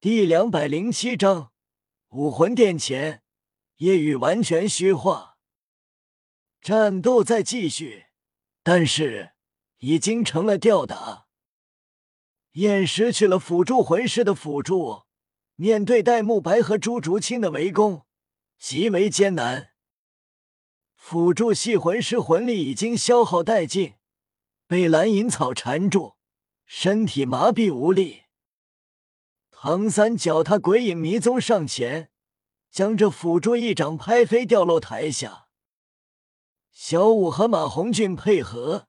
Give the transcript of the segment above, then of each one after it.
第两百零七章武魂殿前，夜雨完全虚化，战斗在继续，但是已经成了吊打。燕失去了辅助魂师的辅助，面对戴沐白和朱竹清的围攻，极为艰难。辅助系魂师魂力已经消耗殆尽，被蓝银草缠住，身体麻痹无力。唐三脚踏鬼影迷踪上前，将这辅助一掌拍飞，掉落台下。小五和马红俊配合，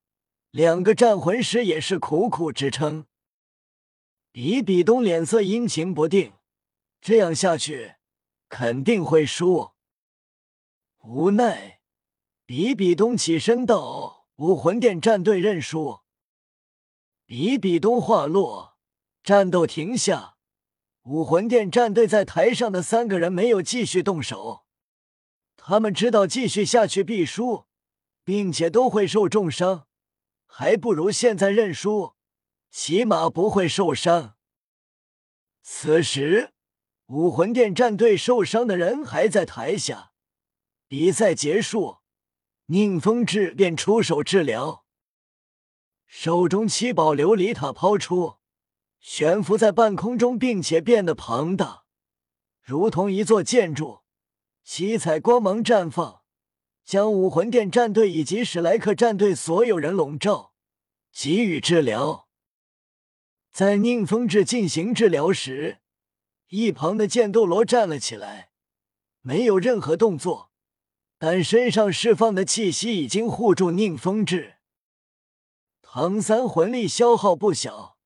两个战魂师也是苦苦支撑。比比东脸色阴晴不定，这样下去肯定会输。无奈，比比东起身道：“武魂殿战队认输。”比比东话落，战斗停下。武魂殿战队在台上的三个人没有继续动手，他们知道继续下去必输，并且都会受重伤，还不如现在认输，起码不会受伤。此时，武魂殿战队受伤的人还在台下。比赛结束，宁风致便出手治疗，手中七宝琉璃塔抛出。悬浮在半空中，并且变得庞大，如同一座建筑。七彩光芒绽放，将武魂殿战队以及史莱克战队所有人笼罩，给予治疗。在宁风致进行治疗时，一旁的剑斗罗站了起来，没有任何动作，但身上释放的气息已经护住宁风致。唐三魂力消耗不小。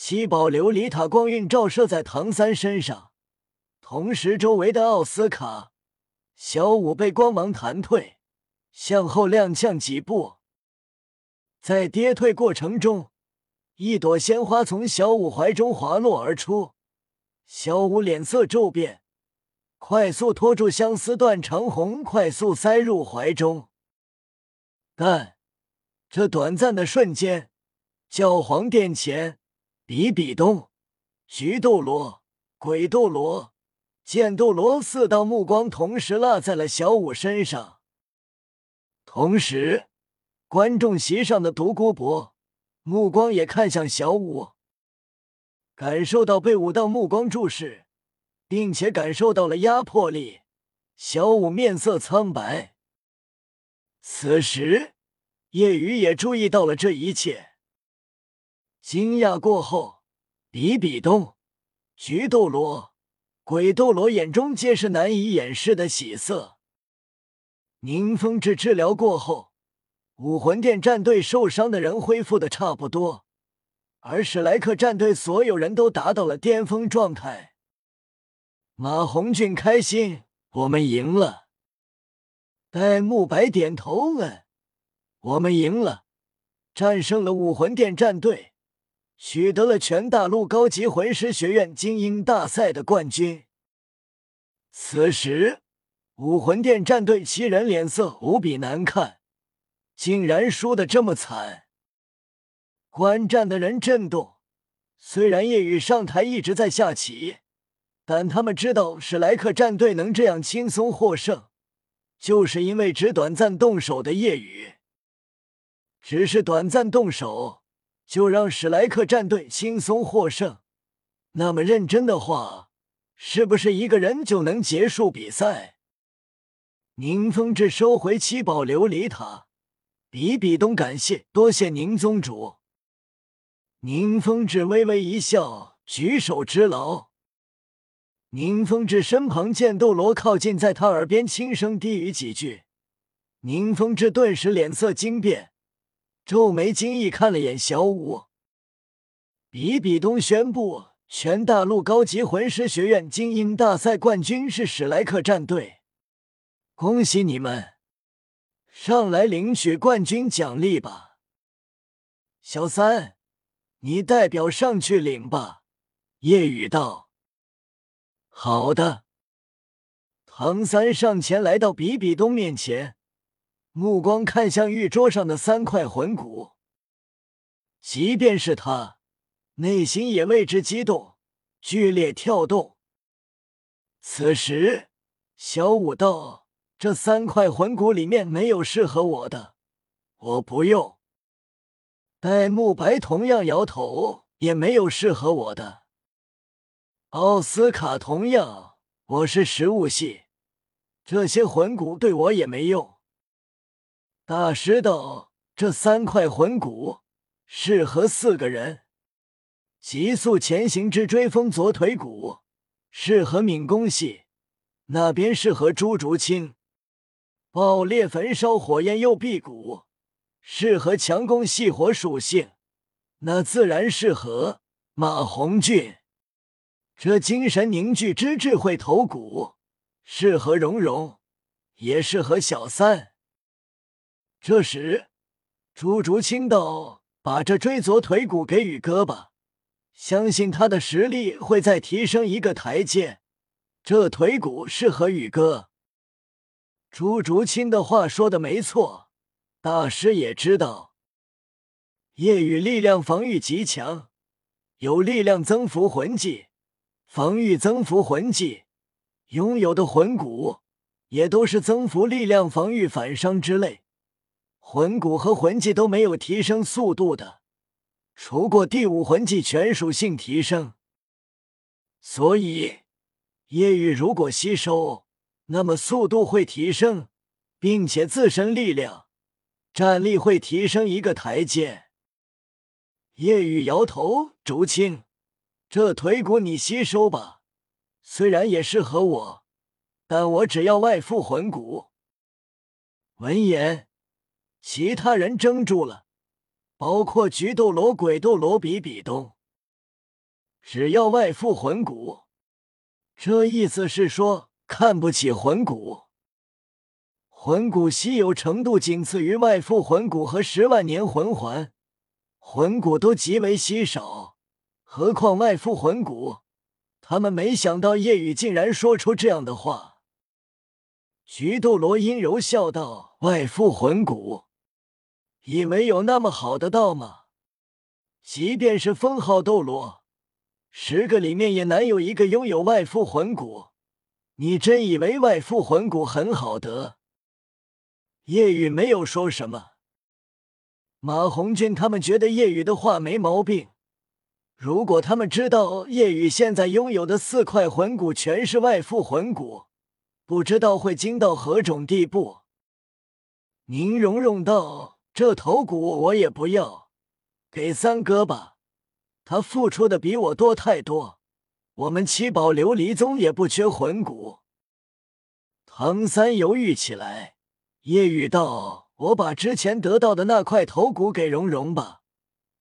七宝琉璃塔光晕照射在唐三身上，同时周围的奥斯卡、小五被光芒弹退，向后踉跄几步。在跌退过程中，一朵鲜花从小五怀中滑落而出，小五脸色骤变，快速拖住相思断长红，快速塞入怀中。但这短暂的瞬间，教皇殿前。比比东、菊斗罗、鬼斗罗、剑斗罗四道目光同时落在了小五身上，同时，观众席上的独孤博目光也看向小五，感受到被五道目光注视，并且感受到了压迫力，小五面色苍白。此时，叶雨也注意到了这一切。惊讶过后，比比东、菊斗罗、鬼斗罗眼中皆是难以掩饰的喜色。宁风致治疗过后，武魂殿战队受伤的人恢复的差不多，而史莱克战队所有人都达到了巅峰状态。马红俊开心，我们赢了。戴沐白点头，问，我们赢了，战胜了武魂殿战队。取得了全大陆高级魂师学院精英大赛的冠军。此时，武魂殿战队七人脸色无比难看，竟然输得这么惨。观战的人震动。虽然夜雨上台一直在下棋，但他们知道史莱克战队能这样轻松获胜，就是因为只短暂动手的夜雨，只是短暂动手。就让史莱克战队轻松获胜，那么认真的话，是不是一个人就能结束比赛？宁风致收回七宝琉璃塔，比比东感谢，多谢宁宗主。宁风致微微一笑，举手之劳。宁风致身旁剑斗罗靠近，在他耳边轻声低语几句，宁风致顿时脸色惊变。皱眉惊异看了眼小五，比比东宣布全大陆高级魂师学院精英大赛冠军是史莱克战队，恭喜你们！上来领取冠军奖励吧。小三，你代表上去领吧。夜雨道：“好的。”唐三上前来到比比东面前。目光看向玉桌上的三块魂骨，即便是他，内心也为之激动。剧烈跳动。此时，小五道：“这三块魂骨里面没有适合我的，我不用。”戴沐白同样摇头：“也没有适合我的。”奥斯卡同样：“我是食物系，这些魂骨对我也没用。”大师道：“这三块魂骨适合四个人。急速前行之追风左腿骨适合敏攻系，那边适合朱竹清。爆裂焚烧火焰右臂骨适合强攻系火属性，那自然适合马红俊。这精神凝聚之智慧头骨适合蓉蓉，也适合小三。”这时，朱竹清道：“把这追左腿骨给宇哥吧，相信他的实力会再提升一个台阶。这腿骨适合宇哥。”朱竹清的话说的没错，大师也知道，夜雨力量防御极强，有力量增幅魂技、防御增幅魂技，拥有的魂骨也都是增幅力量、防御反伤之类。魂骨和魂技都没有提升速度的，除过第五魂技全属性提升。所以夜雨如果吸收，那么速度会提升，并且自身力量、战力会提升一个台阶。夜雨摇头：“竹青，这腿骨你吸收吧，虽然也适合我，但我只要外附魂骨。”闻言。其他人怔住了，包括菊斗罗、鬼斗罗、比比东。只要外附魂骨，这意思是说看不起魂骨。魂骨稀有程度仅次于外附魂骨和十万年魂环，魂骨都极为稀少，何况外附魂骨？他们没想到叶雨竟然说出这样的话。菊斗罗阴柔笑道：“外附魂骨。”以为有那么好的道吗？即便是封号斗罗，十个里面也难有一个拥有外附魂骨。你真以为外附魂骨很好得？叶雨没有说什么。马红俊他们觉得叶雨的话没毛病。如果他们知道叶雨现在拥有的四块魂骨全是外附魂骨，不知道会惊到何种地步。宁荣荣道。这头骨我也不要，给三哥吧，他付出的比我多太多。我们七宝琉璃宗也不缺魂骨。唐三犹豫起来，夜雨道：“我把之前得到的那块头骨给蓉蓉吧，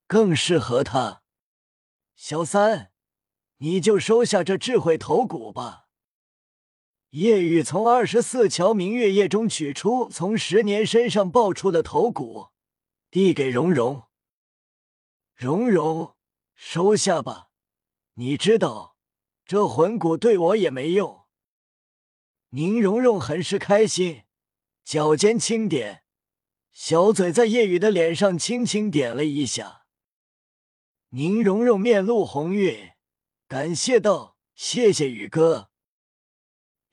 更适合他。小三，你就收下这智慧头骨吧。”夜雨从二十四桥明月夜中取出从十年身上爆出的头骨，递给蓉蓉。蓉蓉，收下吧。你知道，这魂骨对我也没用。宁荣荣很是开心，脚尖轻点，小嘴在夜雨的脸上轻轻点了一下。宁荣荣面露红晕，感谢道：“谢谢雨哥。”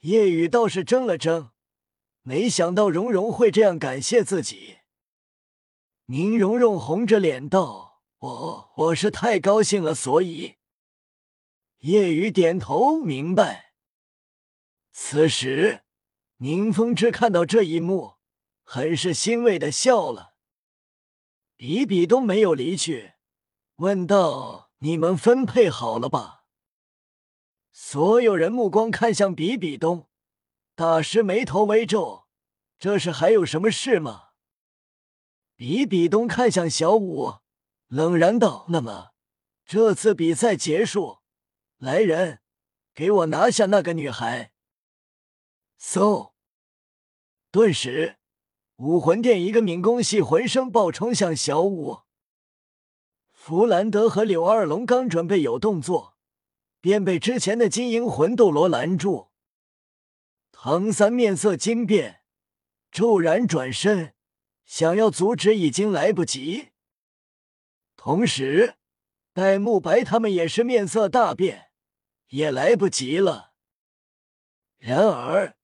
夜雨倒是怔了怔，没想到蓉蓉会这样感谢自己。宁荣荣红着脸道：“我我是太高兴了，所以。”夜雨点头明白。此时，宁风致看到这一幕，很是欣慰的笑了。比比东没有离去，问道：“你们分配好了吧？”所有人目光看向比比东，大师眉头微皱：“这是还有什么事吗？”比比东看向小五，冷然道：“那么，这次比赛结束，来人，给我拿下那个女孩。” so，顿时，武魂殿一个敏攻系魂声暴冲向小五。弗兰德和柳二龙刚准备有动作。便被之前的金银魂斗罗拦住。唐三面色惊变，骤然转身，想要阻止，已经来不及。同时，戴沐白他们也是面色大变，也来不及了。然而，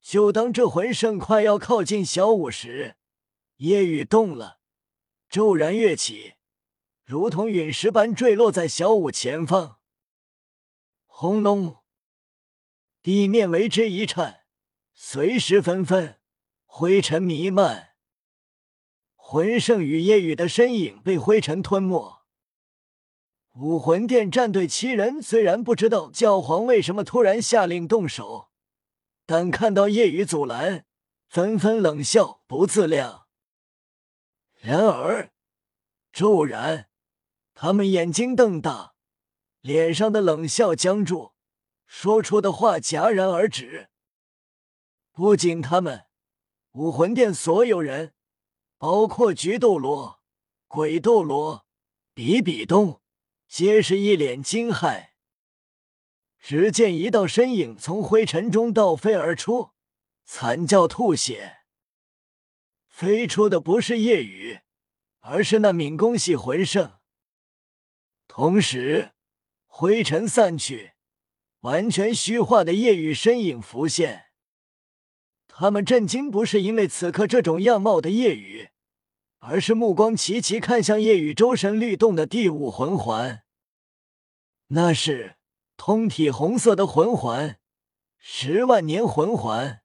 就当这魂圣快要靠近小五时，夜雨动了，骤然跃起，如同陨石般坠落在小五前方。轰隆！地面为之一颤，随时纷纷，灰尘弥漫。魂圣与夜雨的身影被灰尘吞没。武魂殿战队七人虽然不知道教皇为什么突然下令动手，但看到夜雨阻拦，纷纷冷笑不自量。然而，骤然，他们眼睛瞪大，脸上的冷笑僵住。说出的话戛然而止。不仅他们，武魂殿所有人，包括菊斗罗、鬼斗罗、比比东，皆是一脸惊骇。只见一道身影从灰尘中倒飞而出，惨叫吐血。飞出的不是夜雨，而是那敏攻系魂圣。同时，灰尘散去。完全虚化的夜雨身影浮现，他们震惊不是因为此刻这种样貌的夜雨，而是目光齐齐看向夜雨周身律动的第五魂环。那是通体红色的魂环，十万年魂环。